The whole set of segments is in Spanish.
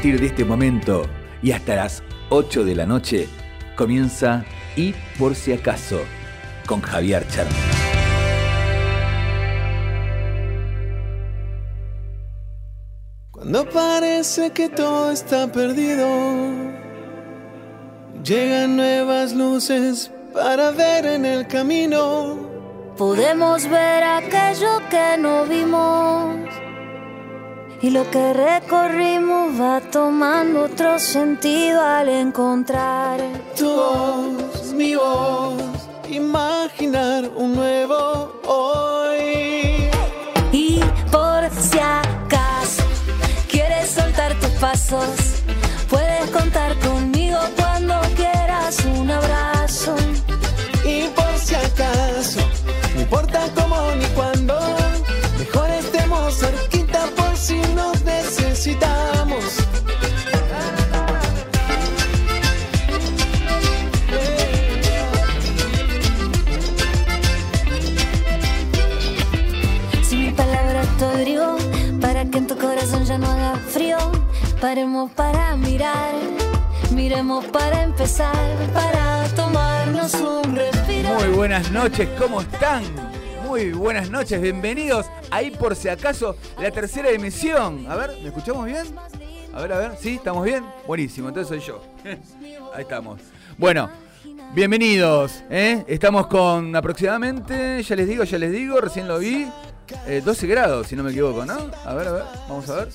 partir de este momento y hasta las 8 de la noche comienza Y por si acaso con Javier Charma. Cuando parece que todo está perdido, llegan nuevas luces para ver en el camino. Podemos ver aquello que no vimos y lo que recorrimos va tomando otro sentido al encontrar tu voz, mi voz, imaginar un nuevo hoy. Y por si acaso quieres soltar tus pasos, puedes contar conmigo paremos para mirar, miremos para empezar, para tomarnos un respiro. Muy buenas noches, ¿cómo están? Muy buenas noches, bienvenidos ahí por si acaso la tercera emisión. A ver, ¿me escuchamos bien? A ver, a ver, ¿sí? ¿Estamos bien? Buenísimo, entonces soy yo. Ahí estamos. Bueno, bienvenidos. ¿eh? Estamos con aproximadamente, ya les digo, ya les digo, recién lo vi, eh, 12 grados, si no me equivoco, ¿no? A ver, a ver, vamos a ver.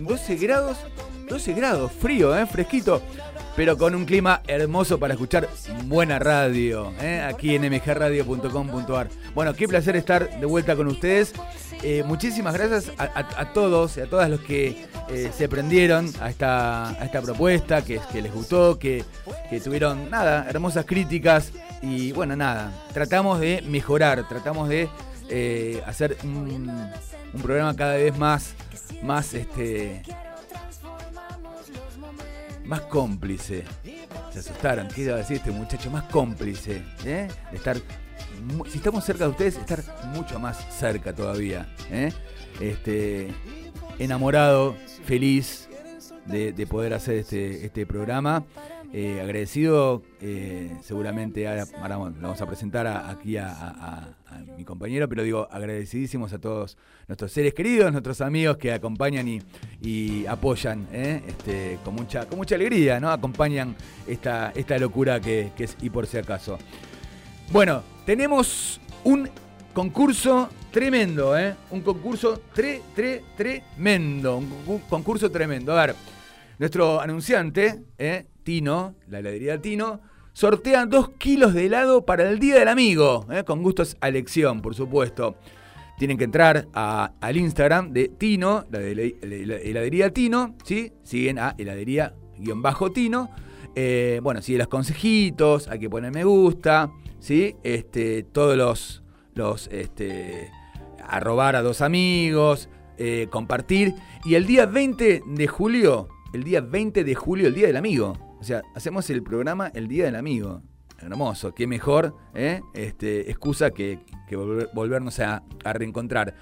12 grados, 12 grados, frío, ¿eh? fresquito, pero con un clima hermoso para escuchar buena radio, ¿eh? aquí en mgradio.com.ar. Bueno, qué placer estar de vuelta con ustedes. Eh, muchísimas gracias a, todos y a todas los que eh, se prendieron a esta, a esta propuesta, que, les gustó, que, que tuvieron, nada, hermosas críticas y bueno, nada, tratamos de mejorar, tratamos de hacer un, un programa cada vez más, más, este, más cómplice. Se asustaron, ¿qué iba a decir este muchacho? Más cómplice, ¿eh? Estar, si estamos cerca de ustedes, estar mucho más cerca todavía, ¿eh? Este, enamorado, feliz de, de poder hacer este, este programa. Eh, agradecido, eh, seguramente ahora, lo vamos a presentar aquí a, mi compañero, pero digo, agradecidísimos a todos nuestros seres queridos, nuestros amigos que acompañan y, apoyan ¿eh? este, con, mucha, con mucha alegría, ¿no? Acompañan esta, esta locura que, es y por si acaso. Bueno, tenemos un concurso tremendo. Un concurso tre, tre, tremendo. Un concu- concurso tremendo. A ver, nuestro anunciante. Tino, la heladería Tino, sortea dos kilos de helado para el Día del Amigo, ¿eh? con gustos a elección, por supuesto. Tienen que entrar al Instagram de Tino, la de la- la- la heladería Tino, ¿sí? Siguen a heladería-tino. Eh, bueno, siguen los consejitos, hay que poner me gusta, ¿sí? Este, todos los, los este, arrobar a dos amigos, eh, compartir. Y el día 20 de julio, el día 20 de julio, el día del amigo. Sea, hacemos el programa el día del amigo. Hermoso, qué mejor ¿eh? este, excusa que, que volver- volvernos a, a reencontrar.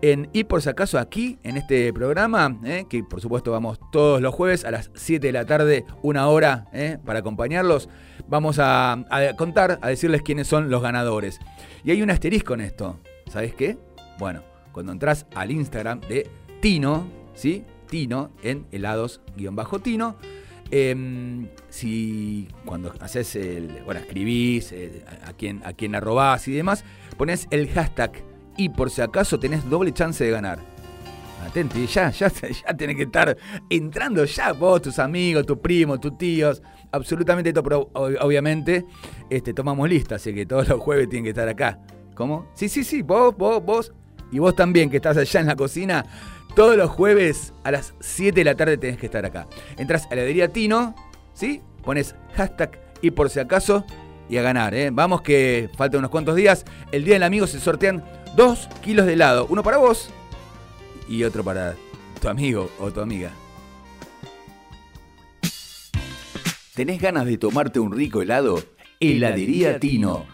En, y por si acaso aquí, en este programa, ¿eh? que por supuesto vamos todos los jueves a las 7 de la tarde, una hora ¿eh? para acompañarlos, vamos a, a contar, a decirles quiénes son los ganadores. Y hay un asterisco en esto, ¿sabes qué? Bueno, cuando entras al Instagram de Tino, ¿sí? Tino, en helados-tino, em, si cuando haces el, bueno, escribís, eh, a, a quién, a quién arrobás y demás, pones el hashtag y por si acaso tenés doble chance de ganar. Atento, y ya, ya, ya tenés que estar entrando ya vos, tus amigos, tus primos, tus tíos, absolutamente todo, pero ob- obviamente este, tomamos lista, así que todos los jueves tienen que estar acá. ¿Cómo? Sí, sí, sí, vos, vos, vos, y vos también que estás allá en la cocina, todos los jueves a las 7 de la tarde tenés que estar acá. Entras a la heladería Tino, ¿sí? Pones hashtag y por si acaso y a ganar, ¿eh? Vamos que faltan unos cuantos días. El día del amigo se sortean dos kilos de helado, uno para vos y otro para tu amigo o tu amiga. ¿Tenés ganas de tomarte un rico helado? Heladería Tino.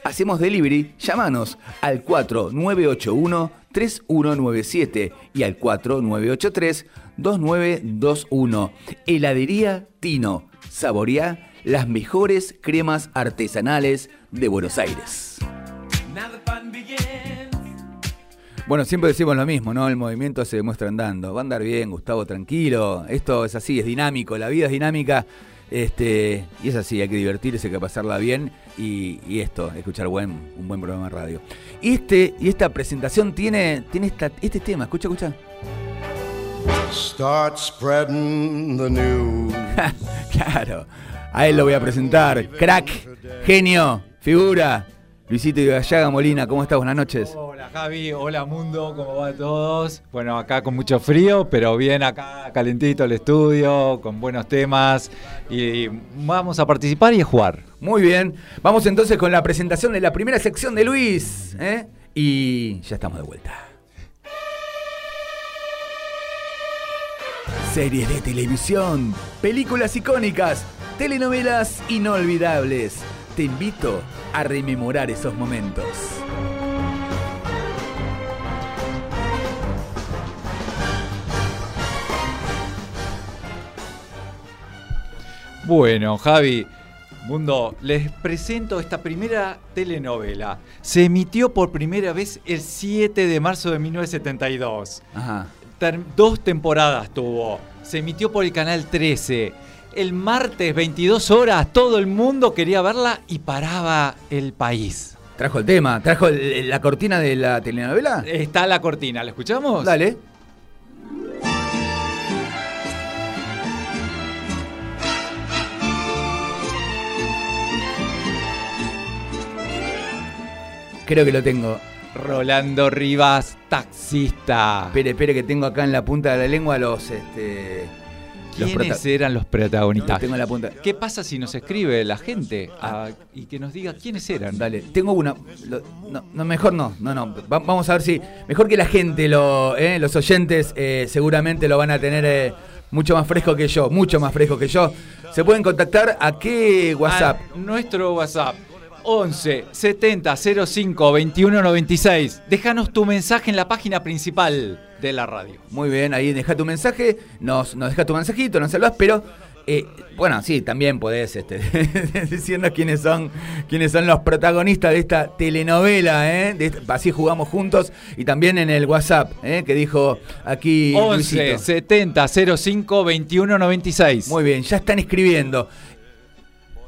Hacemos delivery, llámanos al 4981-3197 y al 4983-2921. Heladería Tino. Saborea las mejores cremas artesanales de Buenos Aires. Bueno, siempre decimos lo mismo, ¿no? El movimiento se demuestra andando. Va a andar bien, Gustavo, tranquilo. Esto es así, es dinámico, la vida es dinámica. Este, y es así, hay que divertirse, hay que pasarla bien y, esto, escuchar buen, un buen programa de radio. Y, este, y esta presentación tiene, tiene esta, este tema, escucha, escucha. Start spreading the news. claro, a él lo voy a presentar. Crack, genio, figura, Luisito y Gallaga Molina, ¿cómo estás? Buenas noches. Hola Javi, hola mundo, ¿cómo va todos? Bueno, acá con mucho frío, pero bien acá, calentito el estudio, con buenos temas y vamos a participar y a jugar. Muy bien, vamos entonces con la presentación de la primera sección de Luis. ¿eh? Y ya estamos de vuelta. Series de televisión, películas icónicas, telenovelas inolvidables te invito a rememorar esos momentos. Bueno, Javi, Mundo, les presento esta primera telenovela. Se emitió por primera vez el 7 de marzo de 1972. Ajá. dos temporadas tuvo. Se emitió por el canal 13 el martes 22 horas, todo el mundo quería verla y paraba el país. Trajo el tema, trajo la cortina de la telenovela. Está la cortina, ¿la escuchamos? Dale. Creo que lo tengo. Rolando Rivas, taxista. Espere, espere que tengo acá en la punta de la lengua los este ¿Quiénes eran los protagonistas? tengo la punta. ¿Qué pasa si nos escribe la gente ah. y que nos diga quiénes eran? Dale, tengo una. no, mejor no. No, no. vamos a ver si. Mejor que la gente, lo, eh, los oyentes, eh, seguramente lo van a tener eh, mucho más fresco que yo. Mucho más fresco que yo. ¿Se pueden contactar a qué WhatsApp? nuestro WhatsApp. 11 70 05 21 96. Déjanos tu mensaje en la página principal de la radio. Muy bien, ahí deja tu mensaje, nos, nos deja tu mensajito, nos salvas, pero eh, bueno, sí, también podés este, diciendo quiénes son, quiénes son los protagonistas de esta telenovela, ¿eh? así jugamos juntos, y también en el WhatsApp, ¿eh? que dijo aquí 11 70 05 21 96. Muy bien, ya están escribiendo.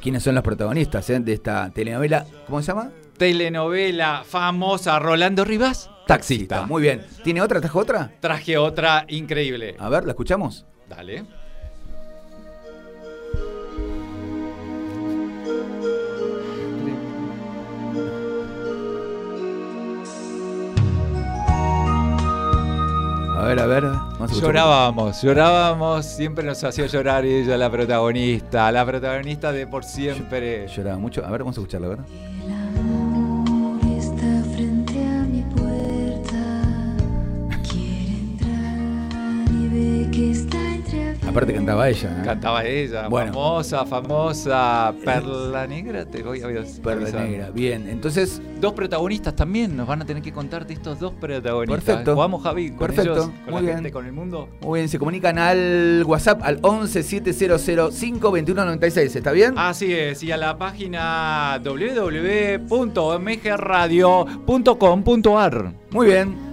¿Quiénes son los protagonistas eh, de esta telenovela? ¿Cómo se llama? Telenovela famosa Rolando Rivas. Taxista. Muy bien. ¿Tiene otra? ¿Trajo otra? Traje otra increíble. A ver, ¿la escuchamos? Dale. A ver, a ver. llorábamos, llorábamos, siempre nos hacía llorar ella, la protagonista, la protagonista de por siempre. Lloraba mucho. A ver, vamos a escucharla, ¿verdad? Aparte cantaba ella. ¿eh? Cantaba ella, famosa, famosa. Perla Negra, te voy a ver. Perla Negra, bien. Entonces. Dos protagonistas también nos van a tener que contar de estos dos protagonistas. Perfecto. Vamos, Javi, con Perfecto. con Muy la bien. gente, con el mundo. Muy bien, se comunican al WhatsApp al 11 ¿está bien? Así es, y a la página www.mgradio.com.ar. Muy bien.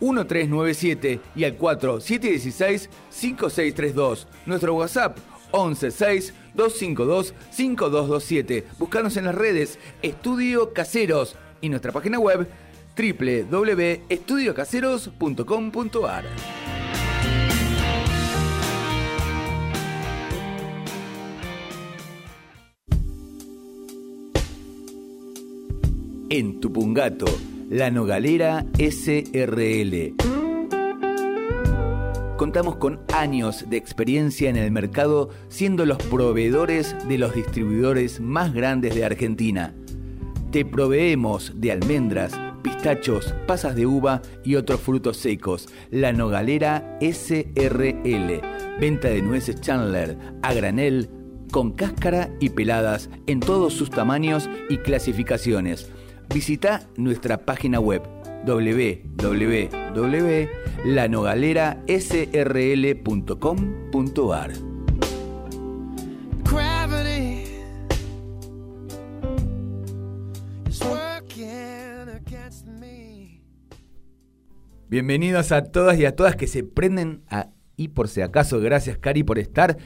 1397 y al 4716-5632. Nuestro WhatsApp 116-252-5227. Buscanos en las redes Estudio Caseros y nuestra página web www.estudiocaseros.com.ar. En Tupungato la Nogalera SRL. Contamos con años de experiencia en el mercado siendo los proveedores de los distribuidores más grandes de Argentina. Te proveemos de almendras, pistachos, pasas de uva y otros frutos secos. La Nogalera SRL. Venta de nueces Chandler a granel, con cáscara y peladas en todos sus tamaños y clasificaciones visita nuestra página web www.lanogalerasrl.com.ar. Bienvenidos a todas y a todas que se prenden a, y por si acaso, gracias Cari por estar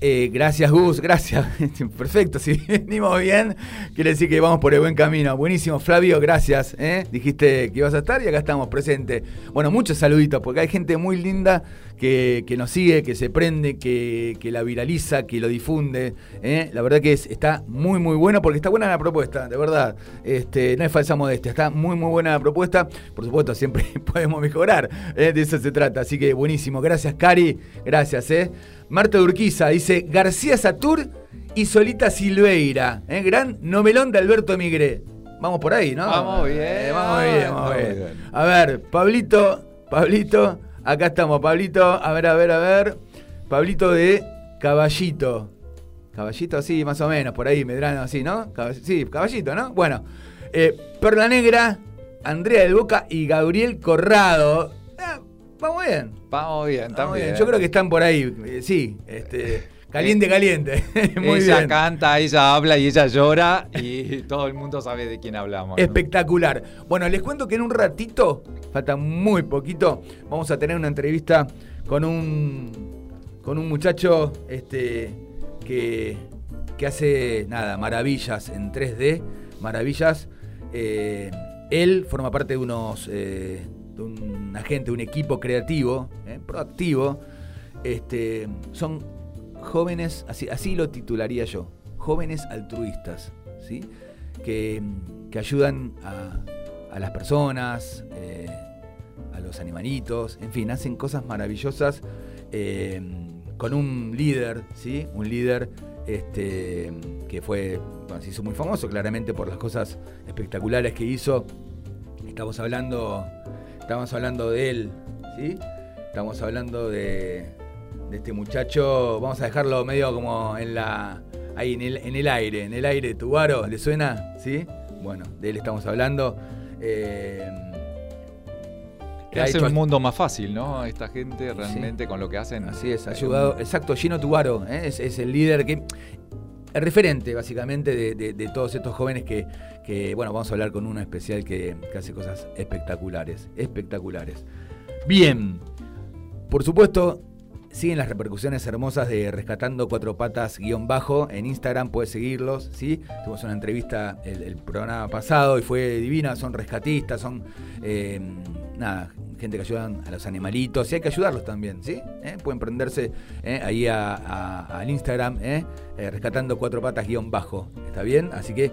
eh, gracias Gus, gracias. Perfecto, si venimos bien, quiere decir que vamos por el buen camino. Buenísimo, Flavio, gracias. ¿eh? Dijiste que ibas a estar y acá estamos presentes. Bueno, muchos saluditos, porque hay gente muy linda que, nos sigue, que se prende, que, la viraliza, que lo difunde. ¿eh? La verdad que está muy, muy bueno, porque está buena la propuesta, de verdad. Este, no es falsa modestia, está muy, muy buena la propuesta. Por supuesto, siempre podemos mejorar, de eso se trata. Así que buenísimo. Gracias, Cari. Gracias, ¿eh? Marta Urquiza dice García Satur y Solita Silveira. ¿eh? Gran novelón de Alberto Migré. Vamos por ahí, ¿no? Vamos bien. Eh, vamos bien, vamos bien. A ver, Pablito, Pablito, acá estamos, Pablito, a ver, a ver, a ver. Pablito de Caballito. Caballito, sí, más o menos, por ahí, Medrano, así, ¿no? sí, Caballito, ¿no? Bueno, eh, Perla Negra, Andrea del Boca y Gabriel Corrado. Vamos bien. Vamos bien, también. Yo creo que están por ahí, eh, sí, este, caliente, caliente. Muy ella canta, ella habla y ella llora y todo el mundo sabe de quién hablamos. Espectacular. Bueno, les cuento que en un ratito, falta muy poquito, vamos a tener una entrevista con un con un muchacho este que, que hace nada, maravillas en 3D, maravillas. Eh, él forma parte de unos eh, de un agente, un equipo creativo, ¿eh? proactivo, este, son jóvenes, así, así lo titularía yo, jóvenes altruistas, ¿sí? que, ayudan a, las personas, eh, a los animalitos, en fin, hacen cosas maravillosas eh, con un líder, ¿sí? un líder este, que fue, se hizo muy famoso claramente por las cosas espectaculares que hizo. Estamos hablando Estamos hablando de él, ¿sí? Estamos hablando de, este muchacho. Vamos a dejarlo medio como en la. ahí en el, en el aire, en el aire. ¿Tubaro? ¿Le suena? ¿Sí? Bueno, de él estamos hablando. Eh, hace un mundo más fácil, ¿no? Esta gente realmente con lo que hacen. Así es, ha ayudado. Exacto, Gino Tubaro, ¿eh? es, el líder que. El referente, básicamente, de todos estos jóvenes que, que bueno, vamos a hablar con uno especial que, hace cosas espectaculares, espectaculares. Bien, por supuesto, siguen las repercusiones hermosas de Rescatando Cuatro Patas guion bajo. En Instagram puedes seguirlos, ¿sí? Tuvimos una entrevista el, programa pasado y fue divina. Son rescatistas, son, eh, nada, gente que ayudan a los animalitos y hay que ayudarlos también, ¿sí? ¿Eh? Pueden prenderse ¿eh? ahí al Instagram, Rescatando Cuatro Patas guion bajo. ¿Está bien? Así que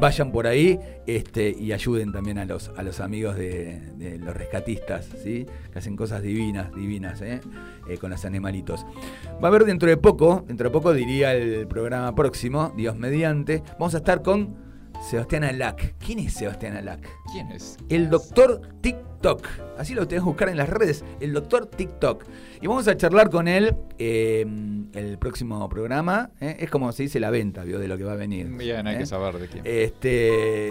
vayan por ahí este, y ayuden también a los, a los amigos de, los rescatistas, ¿sí? que hacen cosas divinas, divinas ¿eh? Eh, con los animalitos. Va a haber dentro de poco, dentro de poco diría el programa próximo, Dios mediante, vamos a estar con Sebastián Alac. ¿Quién es Sebastián Alac? ¿Quién es? El doctor TikTok. Así lo tenés que buscar en las redes. El doctor TikTok. Y vamos a charlar con él eh, el próximo programa. ¿eh? Es como se dice la venta, ¿vio? De lo que va a venir. Bien, hay ¿eh? que saber de quién. Este.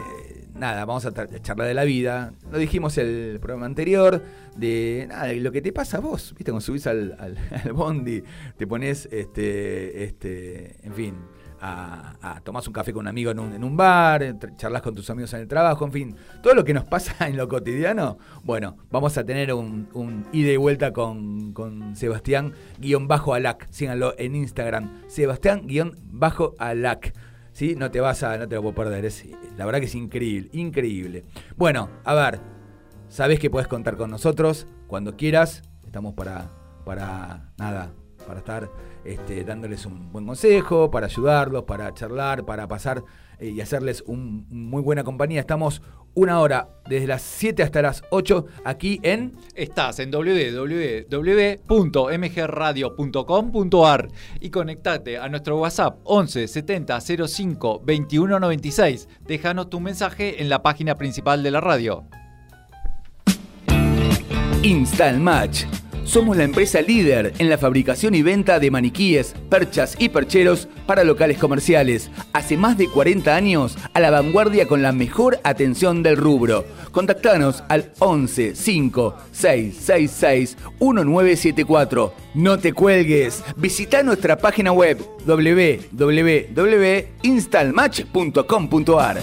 Nada, vamos a charlar de la vida. Lo dijimos el programa anterior. De nada, lo que te pasa a vos. ¿Viste? Cuando subís al, al bondi, te pones. Este. Este. En fin a, tomás un café con un amigo en un, en un bar, charlas con tus amigos en el trabajo, en fin, todo lo que nos pasa en lo cotidiano, bueno, vamos a tener un, un ida y vuelta con, con Sebastián guion bajo Alac, síganlo en Instagram, Sebastián guion bajo Alac. ¿Sí? No te vas a, no te lo puedo perder, la verdad que es increíble, increíble. Bueno, a ver, sabes que puedes contar con nosotros cuando quieras, estamos para, para nada, para estar este, dándoles un buen consejo, para ayudarlos, para charlar, para pasar eh, y hacerles un, muy buena compañía. Estamos una hora, desde las 7 hasta las 8, aquí en... Estás en www.mgradio.com.ar y conectate a nuestro WhatsApp 11 70 05 21 96. Déjanos tu mensaje en la página principal de la radio. Install Match somos la empresa líder en la fabricación y venta de maniquíes, perchas y percheros para locales comerciales. Hace más de 40 años a la vanguardia con la mejor atención del rubro. Contactanos al 11 5 666 1974. No te cuelgues. Visita nuestra página web www.instalmatch.com.ar.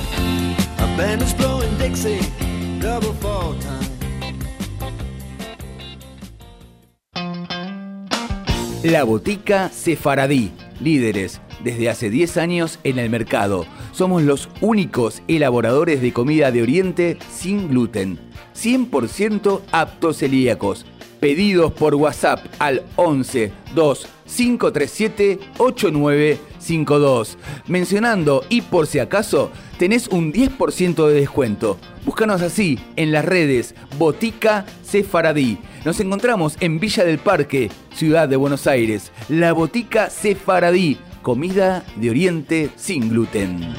La Botica Sefaradí, líderes desde hace 10 años en el mercado. Somos los únicos elaboradores de comida de Oriente sin gluten, 100% aptos celíacos. Pedidos por WhatsApp al 11 2 537 8952. Mencionando y por si acaso, tenés un 10% de descuento. Búscanos así en las redes Botica Sefaradí. Nos encontramos en Villa del Parque, Ciudad de Buenos Aires. La Botica Sefaradí, comida de Oriente sin gluten.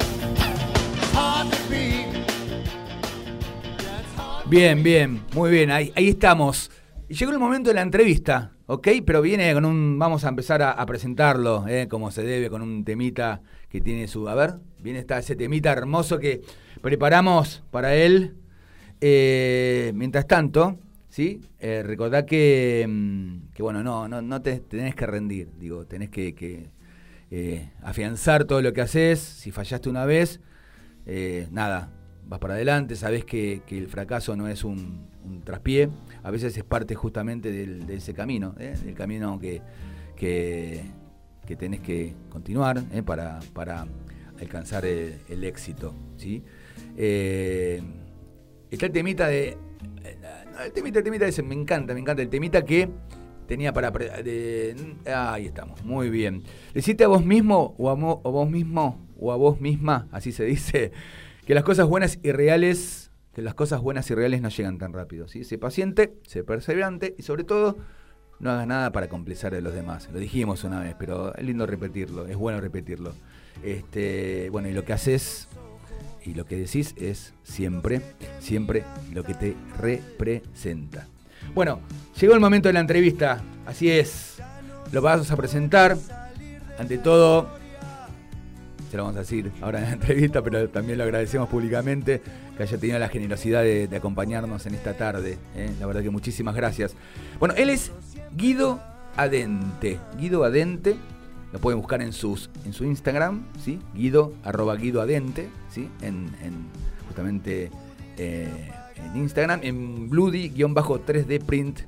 Bien, bien, muy bien, ahí, ahí estamos. Llegó el momento de la entrevista, ¿ok? Pero viene con un. Vamos a empezar a, presentarlo, ¿eh? como se debe, con un temita que tiene su. A ver, viene está ese temita hermoso que preparamos para él. Eh, mientras tanto, ¿sí? Eh, recordá que, mm, que, bueno, no, no, no te tenés que rendir, digo, tenés que, eh, afianzar todo lo que haces. Si fallaste una vez, eh, nada, vas para adelante, sabés que, el fracaso no es un, traspié, a veces es parte justamente de ese camino, del camino que, que, tenés que continuar para, para alcanzar el, éxito. ¿sí? está el temita de el temita, el temita ese, me encanta, me encanta. El temita que tenía para... ahí estamos, muy bien. Decite a vos mismo o a, vos mismo o a vos misma, así se dice, que las cosas buenas y reales, que las cosas buenas y reales no llegan tan rápido. ¿sí? Sé paciente, sé perseverante y sobre todo no hagas nada para complacer a los demás. Lo dijimos una vez, pero es lindo repetirlo, es bueno repetirlo. Este, bueno, y lo que haces y lo que decís es siempre, siempre lo que te representa. Bueno, llegó el momento de la entrevista, así es, lo vamos a presentar. Ante todo, se lo vamos a decir ahora en la entrevista, pero también lo agradecemos públicamente que haya tenido la generosidad de, acompañarnos en esta tarde. ¿eh? La verdad que muchísimas gracias. Bueno, él es Guido Adente. Guido Adente lo pueden buscar en, sus, en su Instagram, ¿sí? Guido, arroba Guido Adente, ¿sí? En, justamente eh, en Instagram, en Bloody-3D Print.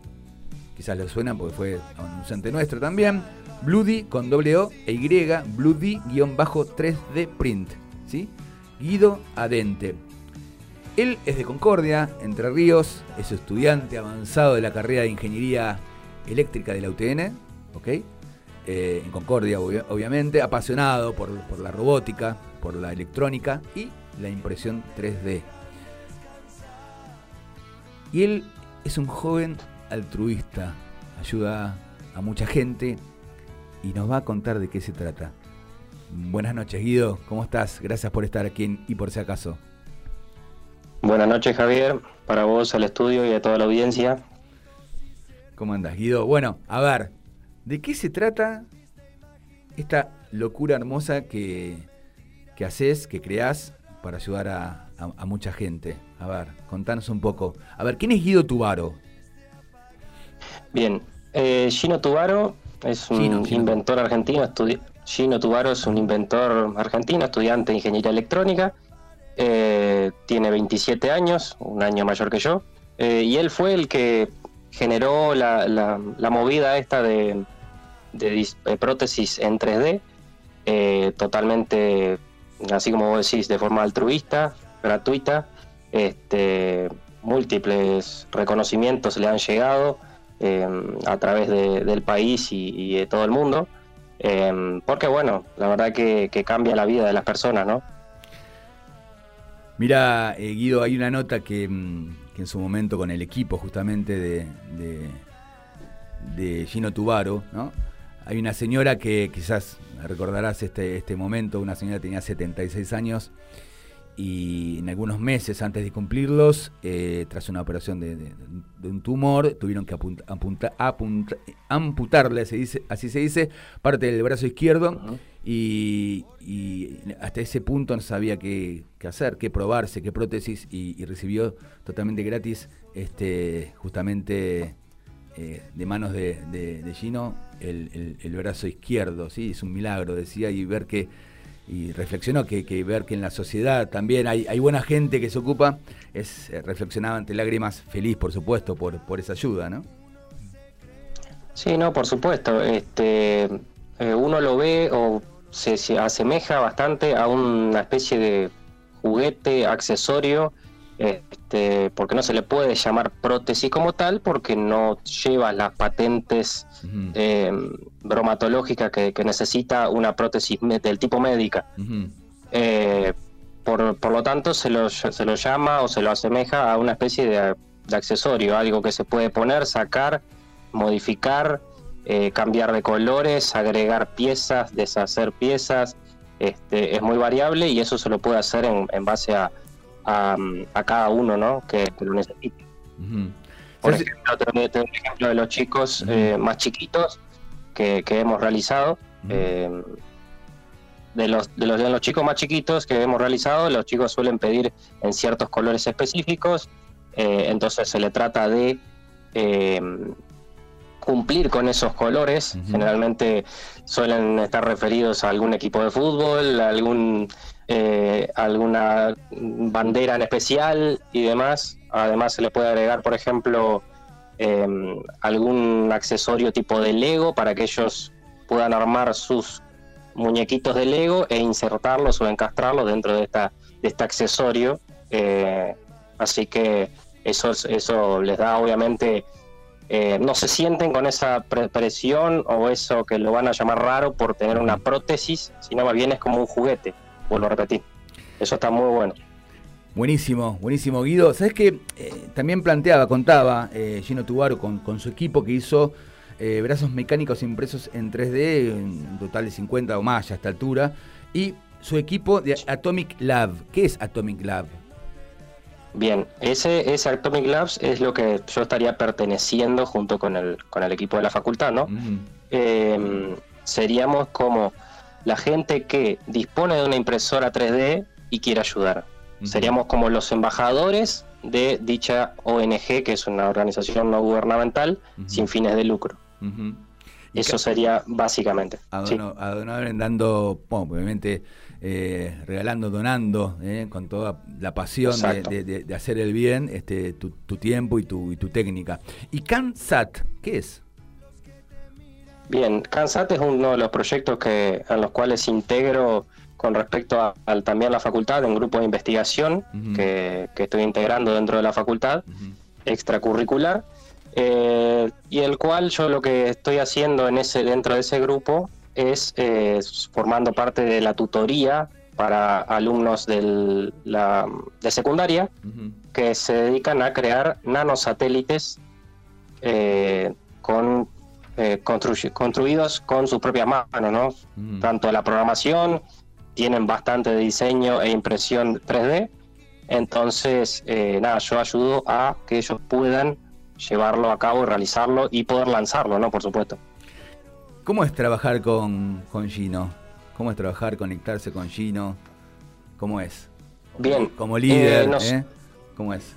Quizás les suena porque fue anunciante nuestro también. Bloody con doble O e Y, Bloody-3D Print, ¿sí? Guido Adente. Él es de Concordia, Entre Ríos, es estudiante avanzado de la carrera de Ingeniería Eléctrica de la UTN, ¿ok? Eh, en Concordia obviamente, apasionado por, la robótica, por la electrónica y la impresión 3D. Y él es un joven altruista, ayuda a mucha gente y nos va a contar de qué se trata. Buenas noches, Guido. ¿Cómo estás? Gracias por estar aquí en Y por si acaso. Buenas noches, Javier. Para vos, al estudio y a toda la audiencia. ¿Cómo andas, Guido? Bueno, a ver, ¿de qué se trata esta locura hermosa que, que haces, que creás para ayudar a, mucha gente? A ver, contanos un poco. A ver, ¿quién es Guido Tubaro? Bien, eh, Gino Tubaro es un inventor argentino, Gino Tubaro es un inventor argentino, estudiante de ingeniería electrónica, eh, tiene 27 años, un año mayor que yo, eh, y él fue el que generó la, la, movida esta de, de, prótesis en 3D, eh, totalmente, así como vos decís, de forma altruista, gratuita, este, múltiples reconocimientos le han llegado a través del país y de todo el mundo. Em, porque bueno, la verdad que, cambia la vida de las personas, ¿no? Mira, eh, Guido, hay una nota que, mm, en su momento con el equipo justamente de, de, Gino Tubaro, ¿no? Hay una señora que quizás recordarás este, este momento, una señora que tenía 76 años y en algunos meses antes de cumplirlos, eh, tras una operación de, un tumor, tuvieron que amputarle, se dice, así se dice, parte del brazo izquierdo y, hasta ese punto no sabía qué, hacer, qué probarse, qué prótesis y, recibió totalmente gratis este justamente eh, de manos de, Gino el, el, brazo izquierdo, ¿sí? es un milagro, decía, y ver que y reflexionó que, ver que en la sociedad también hay, hay buena gente que se ocupa, es eh, reflexionaba ante lágrimas, feliz por supuesto por, por esa ayuda, ¿no? Sí, no, por supuesto. Este, eh, uno lo ve o se, se, asemeja bastante a una especie de juguete, accesorio este, porque no se le puede llamar prótesis como tal, porque no lleva las patentes eh, bromatológicas que, necesita una prótesis del tipo médica. Eh, por, lo tanto, se lo, se lo llama o se lo asemeja a una especie de, accesorio, algo que se puede poner, sacar, modificar, eh, cambiar de colores, agregar piezas, deshacer piezas. Este, es muy variable y eso se lo puede hacer en base a, a, cada uno ¿no? que, lo necesite. Por ejemplo, tengo, un ejemplo de los chicos eh, más chiquitos que, hemos realizado. Eh, de los, de, los, de los chicos más chiquitos que hemos realizado, los chicos suelen pedir en ciertos colores específicos, eh, entonces se le trata de cumplir con esos colores. Generalmente suelen estar referidos a algún equipo de fútbol, a algún eh, alguna bandera en especial y demás. Además se le puede agregar, por ejemplo, em, algún accesorio tipo de Lego para que ellos puedan armar sus muñequitos de Lego e insertarlos o encastrarlos dentro de, esta, de este accesorio. Eh, así que eso, eso les da obviamente... Eh, no se sienten con esa presión o eso que lo van a llamar raro por tener una prótesis, sino más bien es como un juguete vuelvo a repetir. Eso está muy bueno. Buenísimo, buenísimo Guido. Sabes que eh, también planteaba, contaba eh, Gino Tubaro con, su equipo que hizo eh, brazos mecánicos impresos en 3D, un total de 50 o más a esta altura, y su equipo de Atomic Lab. ¿Qué es Atomic Lab? Bien, ese, ese Atomic Labs es lo que yo estaría perteneciendo junto con el, con el equipo de la facultad, ¿no? Em, seríamos como la gente que dispone de una impresora 3D y quiere ayudar. Seríamos como los embajadores de dicha ONG, que es una organización no gubernamental sin fines de lucro. Eso sería básicamente. A, dando, obviamente, eh, regalando, donando, eh, con toda la pasión de, hacer el bien, este, tu, tiempo y tu, y tu técnica. ¿Y CanSat qué es? Bien, CanSat es uno de los proyectos que, en los cuales integro con respecto a, también la facultad, un grupo de investigación que, estoy integrando dentro de la facultad, extracurricular, eh, y el cual yo lo que estoy haciendo en ese, dentro de ese grupo es eh, formando parte de la tutoría para alumnos del, la, de secundaria que se dedican a crear nanosatélites eh, con eh, construidos con sus propias manos, ¿no? Mm. Tanto la programación, tienen bastante de diseño e impresión 3D, entonces, eh, nada, yo ayudo a que ellos puedan llevarlo a cabo y realizarlo y poder lanzarlo, ¿no? Por supuesto. ¿Cómo es trabajar con, con Gino? ¿Cómo es trabajar, conectarse con Gino? ¿Cómo es? Bien. Como líder, eh, ¿eh? ¿Cómo es?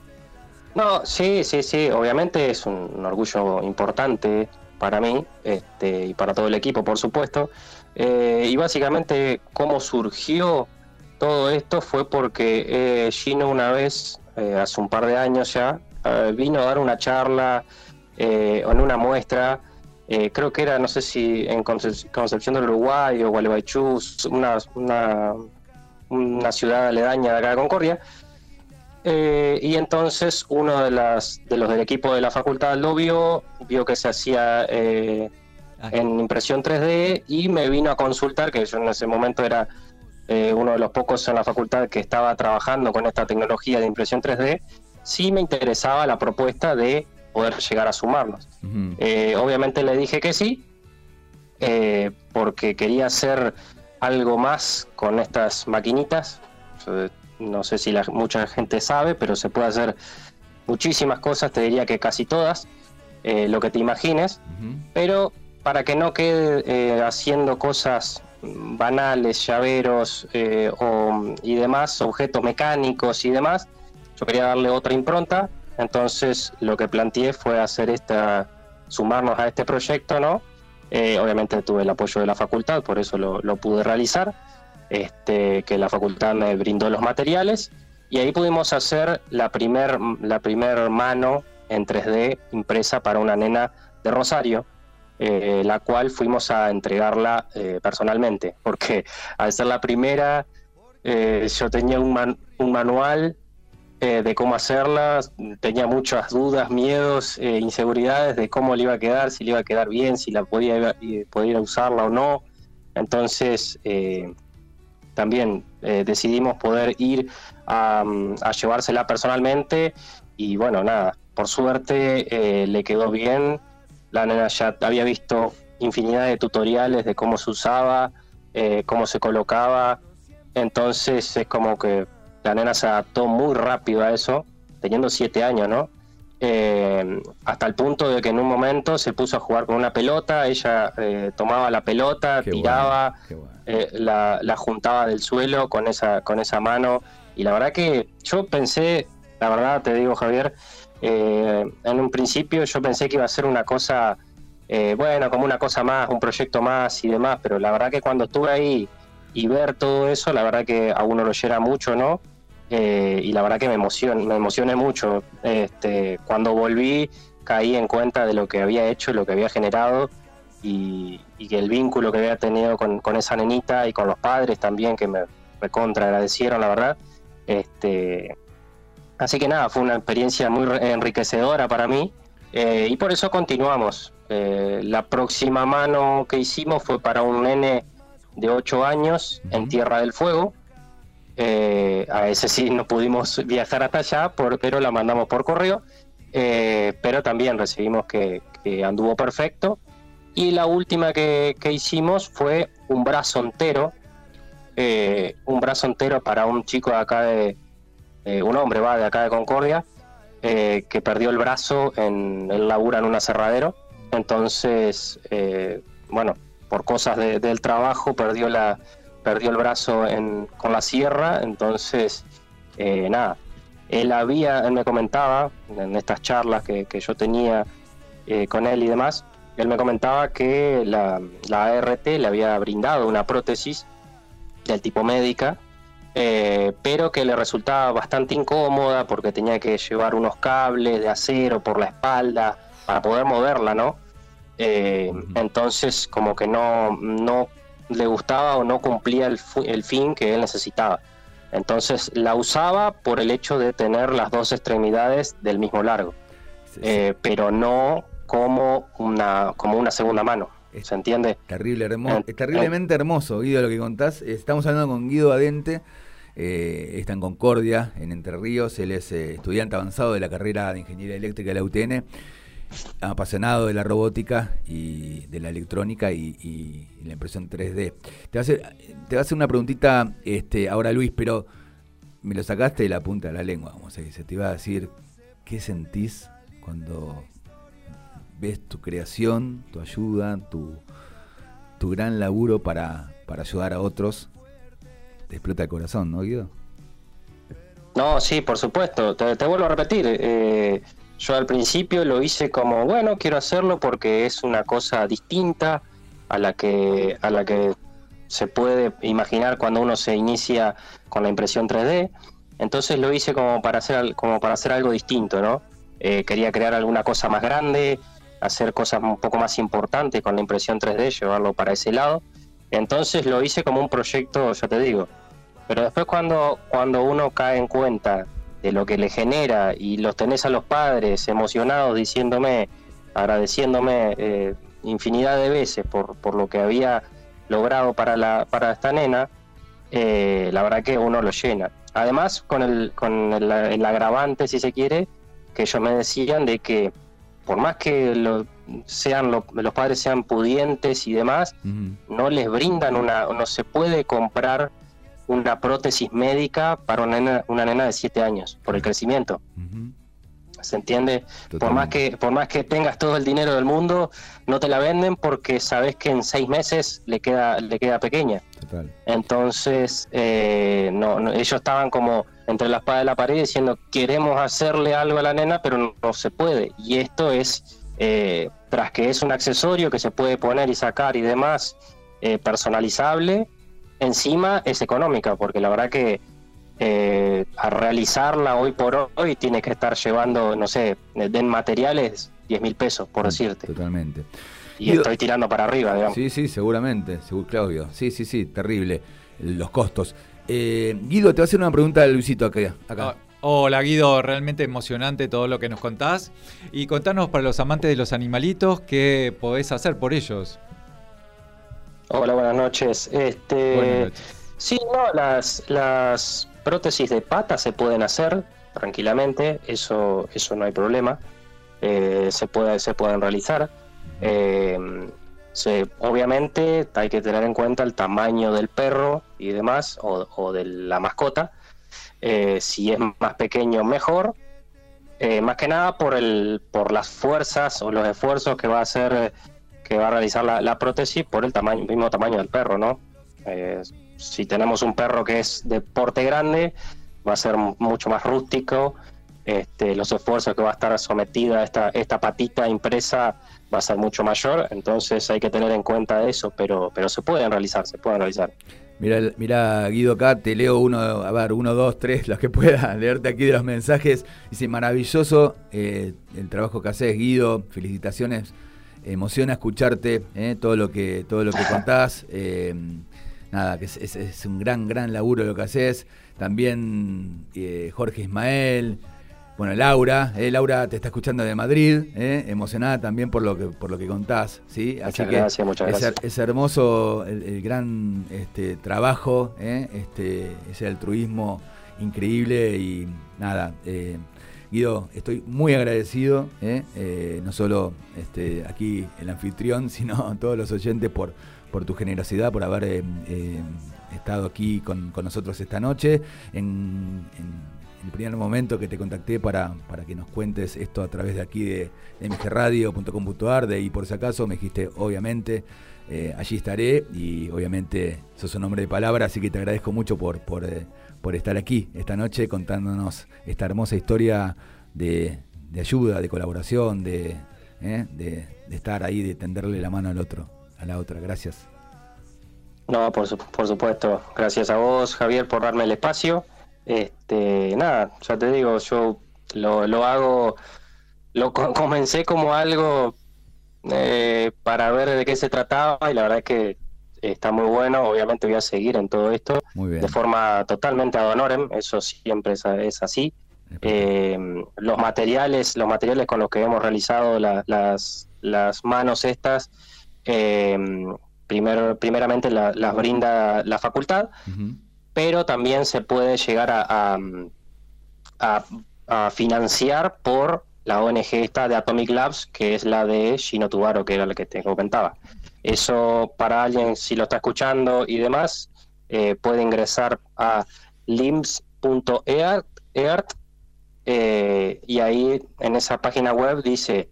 No, sí, sí, sí. Obviamente es un, orgullo importante para mí este, y para todo el equipo, por supuesto. Eh, y básicamente, cómo surgió todo esto fue porque eh, Gino una vez, hace un par de años ya, vino a dar una charla en una muestra eh, creo que era, no sé si en Concepción del Uruguay o Gualeguaychú, una, una, una, ciudad aledaña de acá de Concordia. Eh, y entonces uno de, las, de los del equipo de la facultad lo vio, vio que se hacía eh, ah. en impresión 3D y me vino a consultar, que yo en ese momento era uno de los pocos en la facultad que estaba trabajando con esta tecnología de impresión 3D, sí me interesaba la propuesta de poder llegar a sumarnos. Eh, obviamente le dije que sí, eh, porque quería hacer algo más con estas maquinitas. No sé si la, mucha gente sabe, pero se puede hacer muchísimas cosas, te diría que casi todas, eh, lo que te imagines, pero para que no quede haciendo cosas banales, llaveros y demás, objetos mecánicos y demás, yo quería darle otra impronta. Entonces lo que planteé fue hacer esta, sumarnos a este proyecto, ¿no? Eh, obviamente tuve el apoyo de la facultad, por eso lo, pude realizar, este, que la facultad me brindó los materiales y ahí pudimos hacer la primer, la primer mano en 3D impresa para una nena de Rosario, eh, la cual fuimos a entregarla eh, personalmente, porque al ser la primera yo tenía un, un manual eh, de cómo hacerla, tenía muchas dudas, miedos, eh, inseguridades de cómo le iba a quedar, si le iba a quedar bien, si la podía, podía usarla o no. Entonces, eh, también decidimos poder ir a, llevársela personalmente y bueno, nada, por suerte le quedó bien. La nena ya había visto infinidad de tutoriales de cómo se usaba, cómo se colocaba. Entonces es como que la nena se adaptó muy rápido a eso, teniendo siete años, ¿no? Eh, hasta el punto de que en un momento se puso a jugar con una pelota, ella eh, tomaba la pelota, tiraba, eh, la, juntaba del suelo con esa, con esa mano. Y la verdad que yo pensé, la verdad te digo Javier, en un principio yo pensé que iba a ser una cosa, bueno, como una cosa más, un proyecto más y demás, pero la verdad que cuando estuve ahí y ver todo eso, la verdad que a uno lo llena mucho, ¿no? Eh, y la verdad que me emocioné, me emocioné mucho. Este, cuando volví caí en cuenta de lo que había hecho, lo que había generado y, que el vínculo que había tenido con, esa nenita y con los padres también que me, me contra agradecieron, la verdad. Este, así que nada, fue una experiencia muy enriquecedora para mí eh, y por eso continuamos. Eh, la próxima mano que hicimos fue para un nene de 8 años en Tierra del Fuego eh, a ese sí no pudimos viajar hasta allá, pero la mandamos por correo. Eh, pero también recibimos que, anduvo perfecto. Y la última que, hicimos fue un brazo entero, eh, un brazo entero para un chico de acá de, un hombre va de acá de Concordia, que perdió el brazo en el labura en un aserradero. Entonces, bueno, por cosas del trabajo perdió la, perdió el brazo con la sierra, entonces, eh, nada, él había, él me comentaba en estas charlas que, yo tenía eh, con él y demás, él me comentaba que la, la, ART le había brindado una prótesis del tipo médica, eh, pero que le resultaba bastante incómoda porque tenía que llevar unos cables de acero por la espalda para poder moverla, ¿no? entonces, como que no, no le gustaba o no cumplía el, el fin que él necesitaba. Entonces la usaba por el hecho de tener las dos extremidades del mismo largo, eh, pero no como una, como una segunda mano. ¿Se entiende? Terrible, hermoso, terriblemente hermoso, Guido, lo que contás. Estamos hablando con Guido Adente, eh, está en Concordia, en Entre Ríos. Él es eh, estudiante avanzado de la carrera de Ingeniería Eléctrica de la UTN. Apasionado de la robótica y de la electrónica y, la impresión 3D. Te va a hacer, te una preguntita este, ahora Luis, pero me lo sacaste de la punta de la lengua, vamos a decir. Te iba a decir, ¿qué sentís cuando ves tu creación, tu ayuda, tu, tu gran laburo para, para ayudar a otros? Te explota el corazón, ¿no, Guido? No, sí, por supuesto. Te, vuelvo a repetir. Eh, yo al principio lo hice como, bueno, quiero hacerlo porque es una cosa distinta a la que, a la que se puede imaginar cuando uno se inicia con la impresión 3D. Entonces lo hice como para hacer, como para hacer algo distinto, ¿no? Eh, quería crear alguna cosa más grande, hacer cosas un poco más importantes con la impresión 3D, llevarlo para ese lado. Entonces lo hice como un proyecto, ya te digo. Pero después cuando, cuando uno cae en cuenta de lo que le genera y los tenés a los padres emocionados diciéndome, agradeciéndome eh, infinidad de veces por, por lo que había logrado para, la, para esta nena, eh, la verdad que uno lo llena. Además, con el, con el, agravante, si se quiere, que ellos me decían de que por más que lo, sean los padres sean pudientes y demás, no les brindan una, no se puede comprar una prótesis médica para una nena, una nena de 7 años, por el crecimiento. ¿Se entiende? Por más, que, por más que tengas todo el dinero del mundo, no te la venden porque sabes que en seis meses le queda, le queda pequeña. Entonces, eh, no, ellos estaban como entre la espada y la pared diciendo, queremos hacerle algo a la nena, pero no, se puede. Y esto es, eh, tras que es un accesorio que se puede poner y sacar y demás, eh, personalizable, encima es económica, porque la verdad que eh, a realizarla hoy por hoy tiene que estar llevando, no sé, den materiales 10 mil pesos, por decirte. Totalmente. Y estoy tirando para arriba, digamos. Sí, sí, seguramente, seguro, Claudio. Sí, sí, sí, terrible los costos. Eh, Guido, te voy a hacer una pregunta de Luisito acá. acá. Ah, hola Guido, realmente emocionante todo lo que nos contás. Y contanos para los amantes de los animalitos, ¿qué podés hacer por ellos? Hola, buenas noches. Este, Sí, no, las, las prótesis de pata se pueden hacer tranquilamente, eso, eso no hay problema. Eh, se, puede, se pueden realizar. Eh, obviamente hay que tener en cuenta el tamaño del perro y demás, o, de la mascota. Eh, si es más pequeño, mejor. más que nada por, el, por las fuerzas o los esfuerzos que va a hacer que va a realizar la, prótesis por el tamaño, mismo tamaño del perro, ¿no? Eh, si tenemos un perro que es de porte grande, va a ser mucho más rústico, este, los esfuerzos que va a estar sometida esta, esta patita impresa va a ser mucho mayor, entonces hay que tener en cuenta eso, pero, pero se pueden realizar, se pueden realizar. Mira, mira, Guido, acá te leo uno, a ver, uno, dos, tres, los que pueda leerte aquí de los mensajes. Dice, maravilloso eh, el trabajo que haces, Guido, felicitaciones emociona escucharte eh, todo lo que todo lo que contás. Eh, nada, que es, un gran, gran laburo lo que haces. También eh, Jorge Ismael, bueno, Laura, Laura te está escuchando de Madrid, emocionada también por lo que por lo que contás, ¿sí? Así que gracias, muchas gracias. Es, hermoso el, gran este, trabajo, este, ese altruismo increíble y nada, Guido, estoy muy agradecido, ¿eh? Eh, no solo este, aquí el anfitrión, sino a todos los oyentes por, por tu generosidad, por haber eh, estado aquí con, nosotros esta noche. En, el primer momento que te contacté para, para que nos cuentes esto a través de aquí de, de de ahí por si acaso, me dijiste, obviamente, allí estaré y obviamente sos un hombre de palabra, así que te agradezco mucho por... por por estar aquí esta noche contándonos esta hermosa historia de, ayuda, de colaboración, ¿eh? de, de, estar ahí, de tenderle la mano al otro, a la otra. Gracias. No, por, supuesto. Gracias a vos, Javier, por darme el espacio. Este, nada, ya te digo, yo lo, lo hago, lo comencé como algo eh, para ver de qué se trataba y la verdad es que está muy bueno. Obviamente voy a seguir en todo esto de forma totalmente ad honorem, eso siempre es, así. Eh, los materiales, los materiales con los que hemos realizado las, las manos estas, eh, primero, primeramente las brinda la facultad, pero también se puede llegar a, a, financiar por la ONG esta de Atomic Labs, que es la de Shino Tubaro, que era la que te comentaba. Eso para alguien, si lo está escuchando y demás, eh, puede ingresar a limbs.eart eh, y ahí en esa página web dice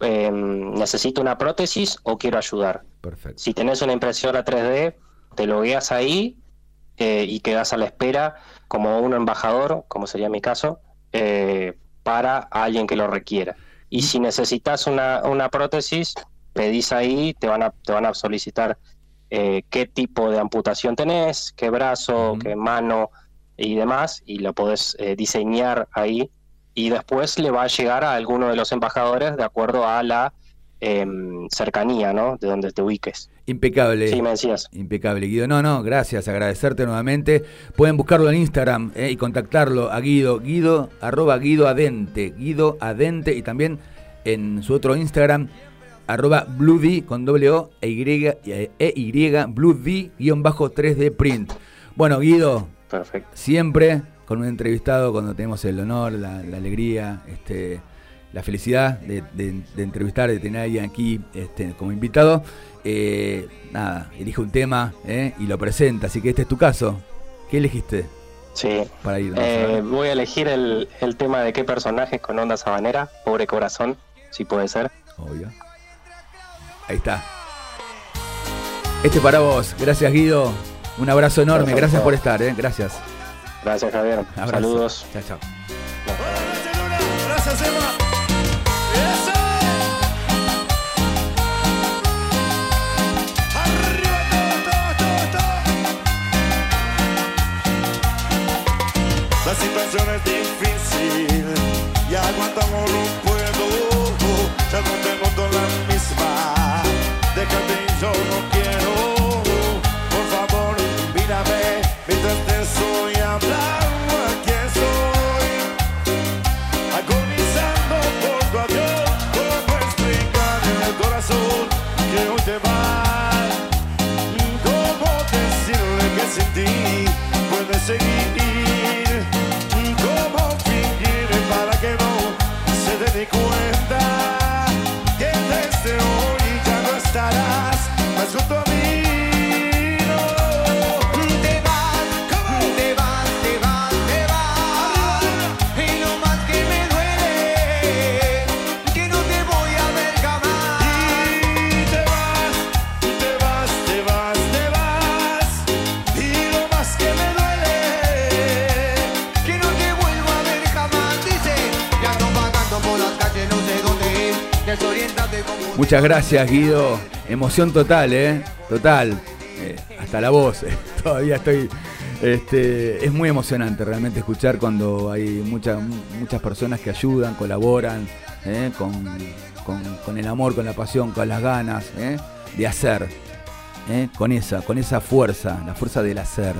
em, necesito una prótesis o quiero ayudar. Perfecto. Si tenés una impresora 3D, te logueas ahí eh, y quedas a la espera como un embajador, como sería mi caso, eh, para alguien que lo requiera. Y mm. si necesitas una, una prótesis, pedís ahí, te van a, te van a solicitar eh, qué tipo de amputación tenés, qué brazo, qué mano y demás, y lo podés eh, diseñar ahí. Y después le va a llegar a alguno de los embajadores de acuerdo a la em, cercanía, ¿no? De donde te ubiques. Impecable. Sí, me decías. Impecable, Guido. No, no, gracias, agradecerte nuevamente. Pueden buscarlo en Instagram eh, y contactarlo a Guido, Guido, arroba Guido Adente, Guido Adente, y también en su otro Instagram, arroba Bloody con doble O e Y, e, y guion bajo 3D print. Bueno, Guido, Perfecto. siempre con un entrevistado cuando tenemos el honor, la, alegría, este, la felicidad de, entrevistar, de tener a alguien aquí este, como invitado. Eh, nada, elige un tema eh, y lo presenta, así que este es tu caso. ¿Qué elegiste? Sí. Para ir, eh, voy a elegir el, el tema de qué personajes con onda sabanera, pobre corazón, si puede ser. Obvio. Ahí está. Este para vos. Gracias, Guido. Un abrazo enorme. Gracias por estar, ¿eh? Gracias. Gracias, Javier. Saludos. Chao, chao. Gracias, Emma. La situación es difícil y aguantamos lo puedo. Ya no misma. Déjate y yo no Gracias, Guido. Emoción total, ¿eh? Total. Eh, hasta la voz. eh. Todavía estoy. Este, es muy emocionante realmente escuchar cuando hay muchas muchas personas que ayudan, colaboran, ¿eh? con, con- con el amor, con la pasión, con las ganas de hacer. Con esa, con esa fuerza, la fuerza del hacer.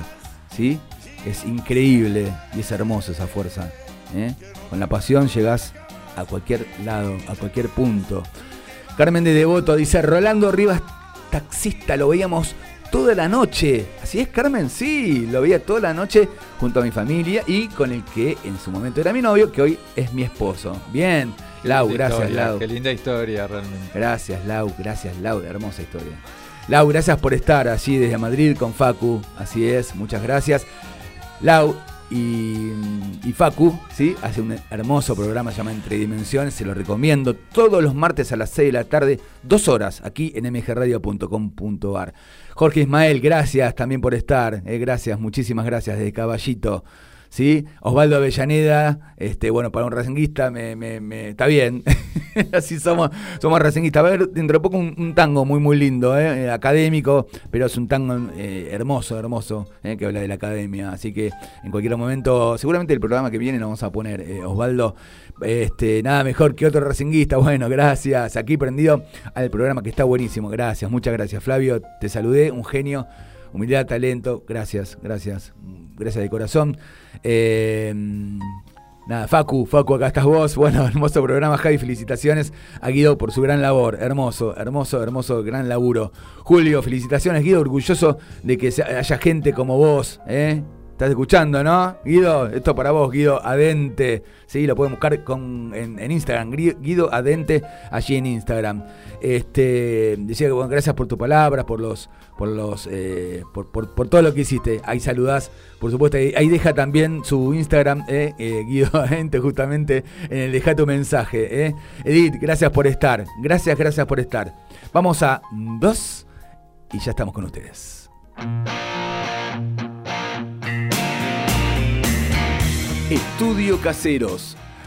¿sí? Es increíble y es hermosa esa fuerza. Con la pasión llegás a cualquier lado, a cualquier punto. Carmen de Devoto dice, Rolando Rivas, taxista, lo veíamos toda la noche. ¿Así es, Carmen? Sí, lo veía toda la noche junto a mi familia y con el que en su momento era mi novio, que hoy es mi esposo. Bien, Lau, gracias, historia, Lau. Qué linda historia, realmente. Gracias, Lau, gracias, Lau, hermosa historia. Lau, gracias por estar así desde Madrid con Facu, así es, muchas gracias. Lau y, y Facu, ¿sí? Hace un hermoso programa llamado Entre Dimensiones, se lo recomiendo todos los martes a las 6 de la tarde, dos horas, aquí en mgradio.com.ar. Jorge Ismael, gracias también por estar, eh, gracias, muchísimas gracias desde Caballito. ¿Sí? Osvaldo Avellaneda, este, bueno, para un racinguista me, me- me- está bien. Así somos, somos racinguistas. Va a haber dentro de poco un, tango muy, muy lindo, ¿eh? Eh, académico, pero es un tango eh, hermoso, hermoso, ¿eh? que habla de la academia. Así que en cualquier momento, seguramente el programa que viene lo vamos a poner, eh, Osvaldo. Este, nada mejor que otro racinguista. Bueno, gracias. Aquí prendido al programa que está buenísimo. Gracias, muchas gracias, Flavio. Te saludé, un genio. Humildad, talento, gracias, gracias, gracias de corazón. Eh, nada, Facu, Facu, acá estás vos. Bueno, hermoso programa, Javi, felicitaciones a Guido por su gran labor. Hermoso, hermoso, hermoso, gran laburo. Julio, felicitaciones, Guido, orgulloso de que haya gente como vos, ¿eh? ¿Estás escuchando, no? Guido, esto para vos, Guido Adente. Sí, lo pueden buscar en, Instagram, Guido Adente, allí en Instagram. Este, decía que bueno, gracias por tus palabras, por los, por los, eh, por, por, todo lo que hiciste. Ahí saludás, por supuesto, ahí, deja también su Instagram, eh, eh, Guido Adente, justamente en el deja tu mensaje. Eh. Edith, gracias por estar. Gracias, gracias por estar. Vamos a dos y ya estamos con ustedes. Estudio Caseros.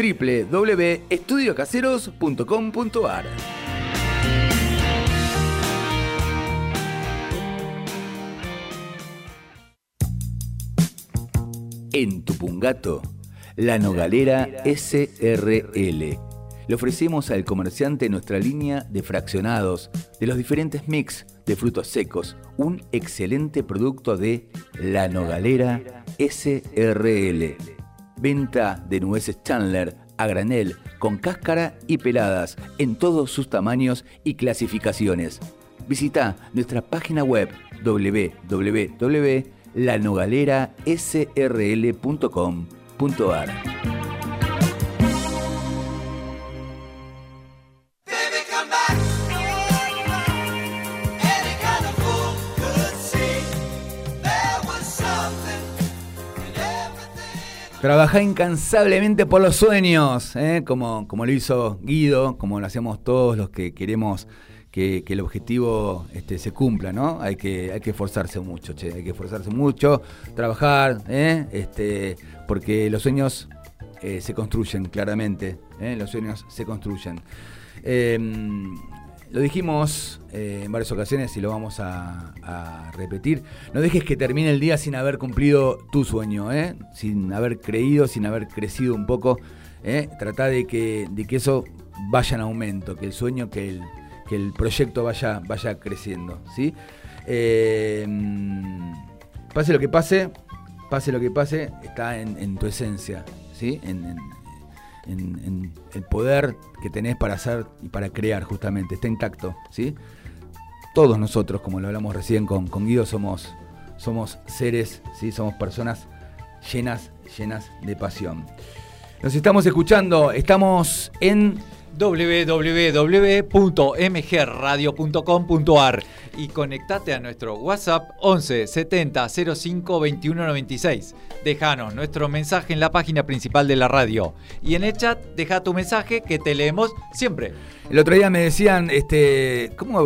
www.estudiocaseros.com.ar. En Tupungato, la Nogalera SRL. Le ofrecemos al comerciante nuestra línea de fraccionados de los diferentes mix de frutos secos, un excelente producto de La Nogalera SRL Venta de nueces Chandler a granel, con cáscara y peladas, en todos sus tamaños y clasificaciones. Visita nuestra página web www.lanogalerasrl.com.ar. Trabaja incansablemente por los sueños, ¿eh? como, como lo hizo Guido, como lo hacemos todos los que queremos que, el objetivo este, se cumpla, ¿no? Hay que, hay que esforzarse mucho, che, hay que esforzarse mucho, trabajar, ¿eh? este, porque los sueños eh, se construyen, claramente, los sueños se construyen. Lo dijimos eh, en varias ocasiones y lo vamos a, repetir. No dejes que termine el día sin haber cumplido tu sueño, ¿eh? sin haber creído, sin haber crecido un poco. ¿eh? Trata de que, de que eso vaya en aumento, que el sueño, que el, que el proyecto vaya, vaya creciendo. ¿sí? Eh, pase lo que pase, pase lo que pase, está en, tu esencia. ¿sí? en, en, el poder que tenés para hacer y para crear justamente, está intacto, ¿sí? Todos nosotros, como lo hablamos recién con, con Guido, somos, somos seres, ¿sí? Somos personas llenas, llenas de pasión. Nos estamos escuchando, estamos en www.mgradio.com.ar y conectate a nuestro WhatsApp 11 70 05 21 96. Déjanos nuestro mensaje en la página principal de la radio y en el chat deja tu mensaje que te leemos siempre. El otro día me decían, este, ¿cómo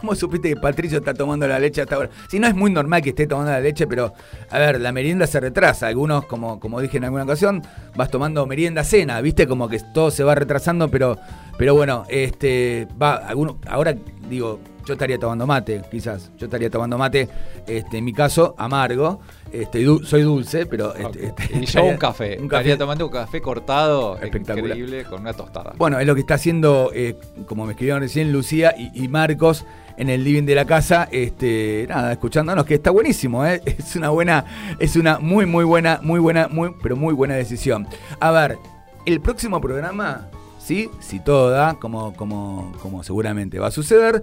¿Cómo supiste que Patricio está tomando la leche hasta ahora? Si no es muy normal que esté tomando la leche, pero a ver, la merienda se retrasa. Algunos, como, como dije en alguna ocasión, vas tomando merienda cena, viste como que todo se va retrasando, pero, pero bueno, este, va, algunos, ahora digo, yo estaría tomando mate, quizás. Yo estaría tomando mate, este, en mi caso, amargo. Este, soy dulce, pero. Este, este, y yo un café. Un Estaría tomando un café cortado, increíble, con una tostada. Bueno, es lo que está haciendo, eh, como me escribieron recién, Lucía y, Marcos en el living de la casa, este, nada, escuchándonos, que está buenísimo, ¿eh? es una buena, es una muy, muy buena, muy buena, muy, pero muy buena decisión. A ver, el próximo programa, sí, si todo da, como, como, como seguramente va a suceder,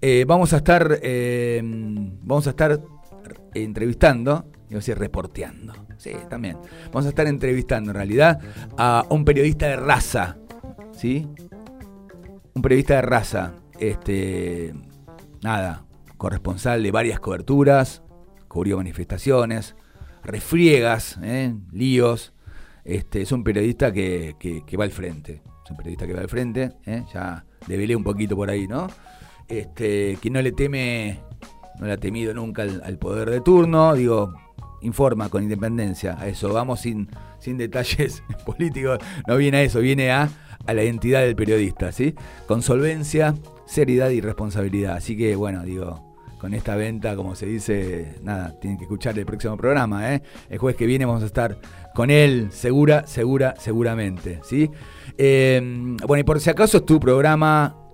eh, vamos a estar, vamos a estar entrevistando a decir reporteando. Sí, también. Vamos a estar entrevistando en realidad a un periodista de raza. ¿Sí? Un periodista de raza. Este. Nada. Corresponsal de varias coberturas. Cubrió manifestaciones. Refriegas. ¿eh? Líos. Este, es un periodista que, va al frente. Es un periodista que va al frente. ¿eh? Ya develé un poquito por ahí, ¿no? Este, que no le teme, no le ha temido nunca al poder de turno. Digo, informa con independencia. A eso, vamos sin, sin detalles políticos. No viene a eso, viene a, a la identidad del periodista, ¿sí? Con solvencia, seriedad y responsabilidad. Así que, bueno, digo, con esta venta, como se dice, nada, tienen que escuchar el próximo programa, ¿eh? El jueves que viene vamos a estar con él, segura, segura, seguramente, ¿sí? Eh, bueno, y por si acaso es tu programa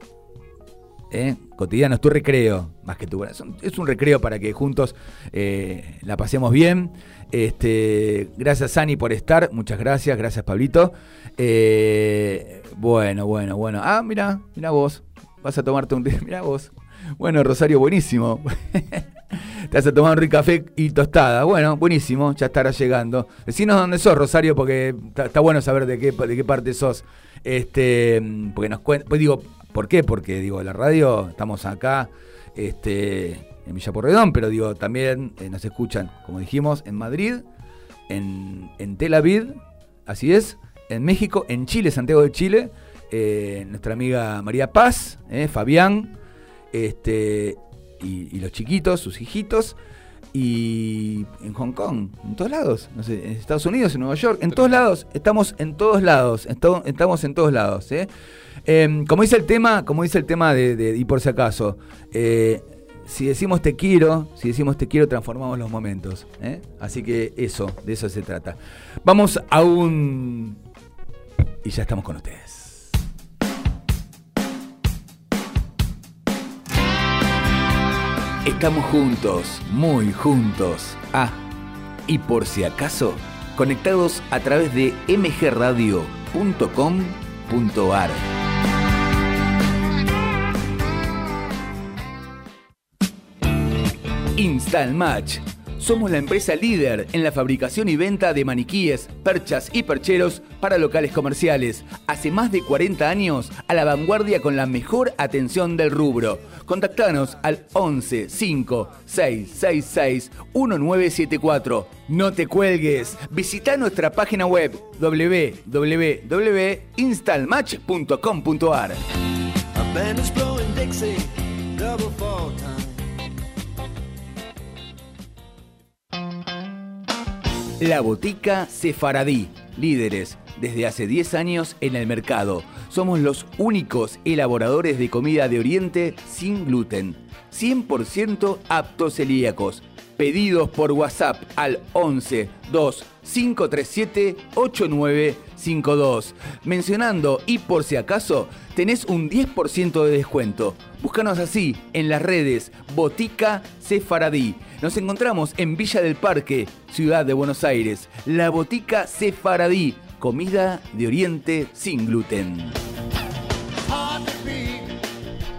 ¿eh? cotidiano, es tu recreo, más que tu. Es un, recreo para que juntos eh, la pasemos bien. Este, gracias, Sani, por estar. Muchas gracias. Gracias, Pablito. Eh, bueno, bueno, bueno. Ah, mira, mira vos. Vas a tomarte un. Mira vos. Bueno, Rosario, buenísimo. Te vas a tomar un rico café y tostada. Bueno, buenísimo, ya estará llegando. Decinos dónde sos, Rosario, porque está, bueno saber de qué, de qué parte sos. Este, porque nos cuenta, pues digo, ¿Por qué? Porque digo, la radio, estamos acá este, en Villa Porredón, pero digo, también eh, nos escuchan, como dijimos, en Madrid, en, Tel Aviv, así es, en México, en Chile, Santiago de Chile, eh, nuestra amiga María Paz, eh, Fabián, este, y, los chiquitos, sus hijitos, y en Hong Kong, en todos lados, no sé, en Estados Unidos, en Nueva York, en todos lados, estamos en todos lados, estamos en todos lados, ¿eh? Em, como dice el tema, como dice el tema de, y por si acaso, eh, si decimos te quiero, si decimos te quiero, transformamos los momentos. ¿eh? Así que eso, de eso se trata. Vamos a un. Y ya estamos con ustedes. Estamos juntos, muy juntos. Ah, y por si acaso, conectados a través de mgradio.com.ar. Instalmatch. Somos la empresa líder en la fabricación y venta de maniquíes, perchas y percheros para locales comerciales. Hace más de 40 años a la vanguardia con la mejor atención del rubro. Contactanos al 11 5 666 1974. No te cuelgues. Visita nuestra página web www.instalmatch.com.ar. La Botica Sefaradí, líderes desde hace 10 años en el mercado. Somos los únicos elaboradores de comida de Oriente sin gluten, 100% aptos celíacos. Pedidos por WhatsApp al 11 2 537 8952. Mencionando y por si acaso, tenés un 10% de descuento. Búscanos así en las redes Botica Sefaradí. Nos encontramos en Villa del Parque, Ciudad de Buenos Aires. La Botica Sefaradí, comida de Oriente sin gluten.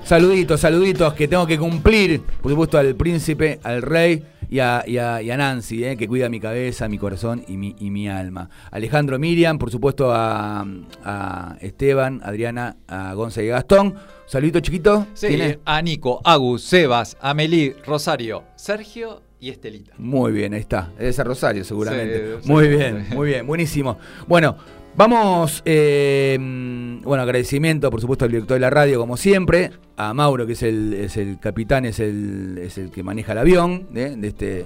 Saluditos, saluditos que tengo que cumplir, por supuesto, al príncipe, al rey y a, Nancy, eh, que cuida mi cabeza, mi corazón y mi, y mi alma. Alejandro Miriam, por supuesto, a, Esteban, Adriana, a Gonza y Gastón. Saludito chiquito. Sí, a Nico, Agus, Sebas, Amelie, Rosario, Sergio y Estelita. Muy bien, ahí está. Es Rosario seguramente. muy bien, muy bien, buenísimo. Bueno, Vamos, eh, bueno, agradecimiento por supuesto al director de la radio, como siempre, a Mauro, que es el, es el capitán, es el, es el que maneja el avión ¿eh? de, este,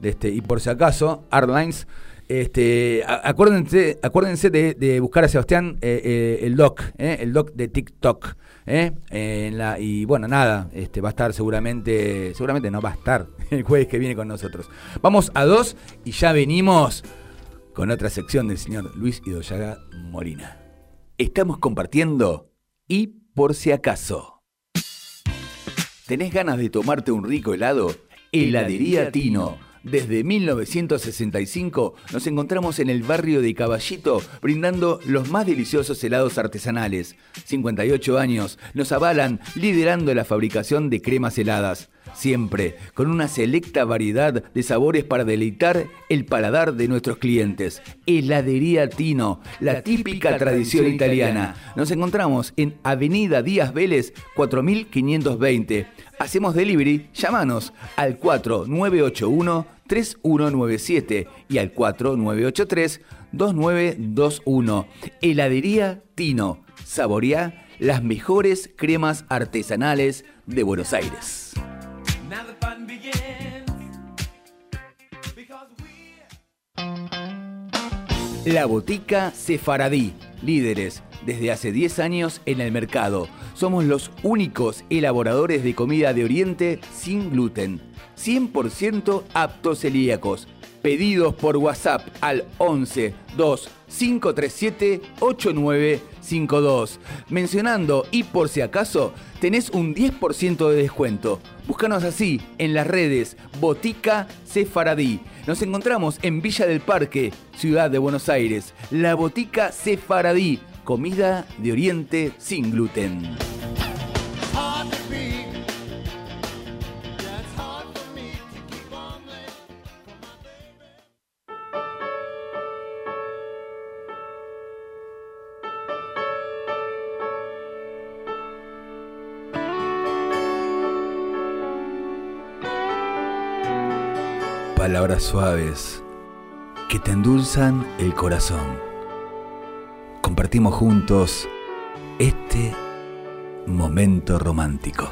de este, y por si acaso, Airlines. Este, acuérdense, acuérdense de, buscar a Sebastián eh, el doc, el doc de TikTok. Y bueno, nada, este, va a estar seguramente, seguramente no va a estar el jueves que viene con nosotros. Vamos a dos y ya venimos con otra sección del señor Luis Idoyaga Morina. Estamos compartiendo y por si acaso. ¿Tenés ganas de tomarte un rico helado? Heladería Tino desde 1965 nos encontramos en el barrio de Caballito brindando los más deliciosos helados artesanales. 58 años nos avalan liderando la fabricación de cremas heladas. Siempre con una selecta variedad de sabores para deleitar el paladar de nuestros clientes. Heladería Tino, la típica tradición italiana. Nos encontramos en Avenida Díaz Vélez 4520. Hacemos delivery, llámanos al 4981 3197 y al 4983 2921. Heladería Tino. Saborea las mejores cremas artesanales de Buenos Aires. La Botica Sefaradí, líderes desde hace 10 años en el mercado. Somos los únicos elaboradores de comida de Oriente sin gluten, 100% aptos celíacos. Pedidos por WhatsApp al 11 2 537 8952. Mencionando y por si acaso, tenés un 10% de descuento. Búscanos así en las redes Botica Sefaradí. Nos encontramos en Villa del Parque, Ciudad de Buenos Aires. La Botica Sefaradí, comida de Oriente sin gluten. Suaves que te endulzan el corazón. Compartimos juntos este momento romántico.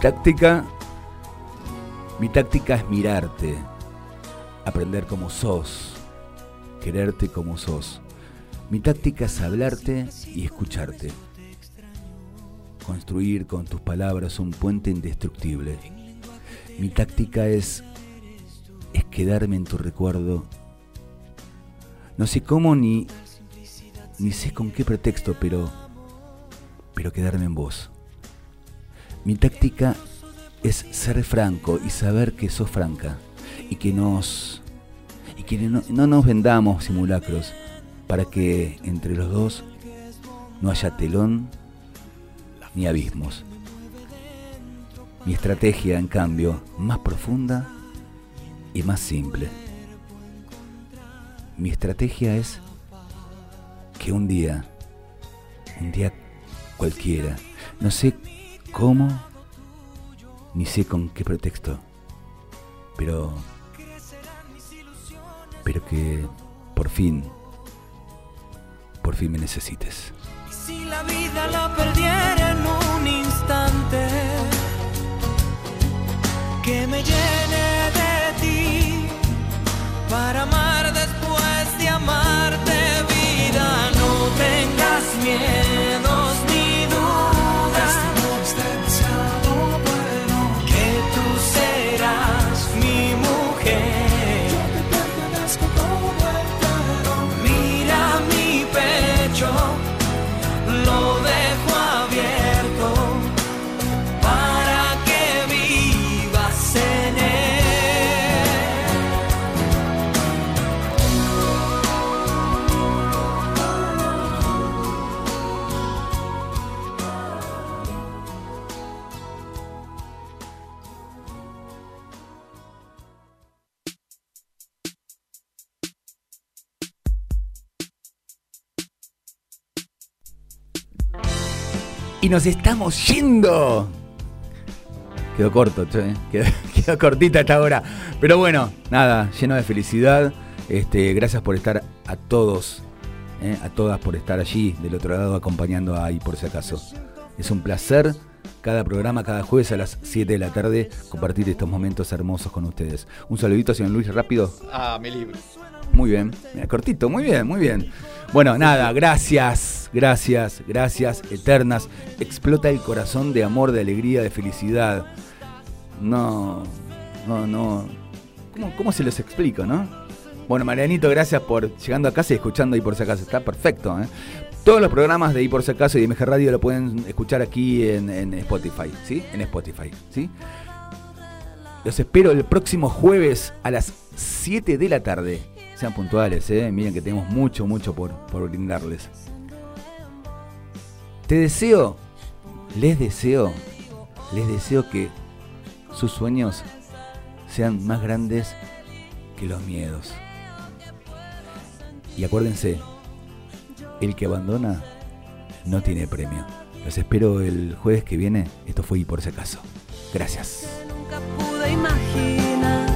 Táctica, mi táctica es mirarte, aprender como sos, quererte como sos. Mi táctica es hablarte y escucharte. Construir con tus palabras un puente indestructible. Mi táctica es es quedarme en tu recuerdo. No sé cómo ni ni sé con qué pretexto, pero pero quedarme en vos. Mi táctica es ser franco y saber que sos franca y que nos y que no, no nos vendamos simulacros para que entre los dos no haya telón ni abismos. Mi estrategia, en cambio, más profunda y más simple. Mi estrategia es que un día, un día cualquiera, no sé cómo, ni sé con qué pretexto, pero, pero que por fin, por fin me necesites. Si la vida la perdiera en un instante, que me llene de ti para amar Y nos estamos yendo. Quedó corto, che, quedó, quedó cortita esta hora. Pero bueno, nada, lleno de felicidad. Este, gracias por estar a todos, eh, a todas por estar allí del otro lado acompañando ahí por si acaso. Es un placer cada programa, cada jueves a las 7 de la tarde, compartir estos momentos hermosos con ustedes. Un saludito, señor Luis, rápido. Ah, mi libro. Muy bien, Mira, cortito, muy bien, muy bien. Bueno, nada, gracias, gracias, gracias, eternas. Explota el corazón de amor, de alegría, de felicidad. No, no, no. ¿Cómo, cómo se los explico, no? Bueno, Marianito, gracias por llegando a casa y escuchando ahí por si acaso. Está perfecto, ¿eh? Todos los programas de ahí por si acaso y de MG Radio lo pueden escuchar aquí en, en Spotify, ¿sí? En Spotify, ¿sí? Los espero el próximo jueves a las 7 de la tarde. Sean puntuales, ¿eh? miren que tenemos mucho, mucho por, por brindarles. Te deseo, les deseo, les deseo que sus sueños sean más grandes que los miedos. Y acuérdense, el que abandona no tiene premio. Los espero el jueves que viene. Esto fue y por si acaso. Gracias. Nunca pude imaginar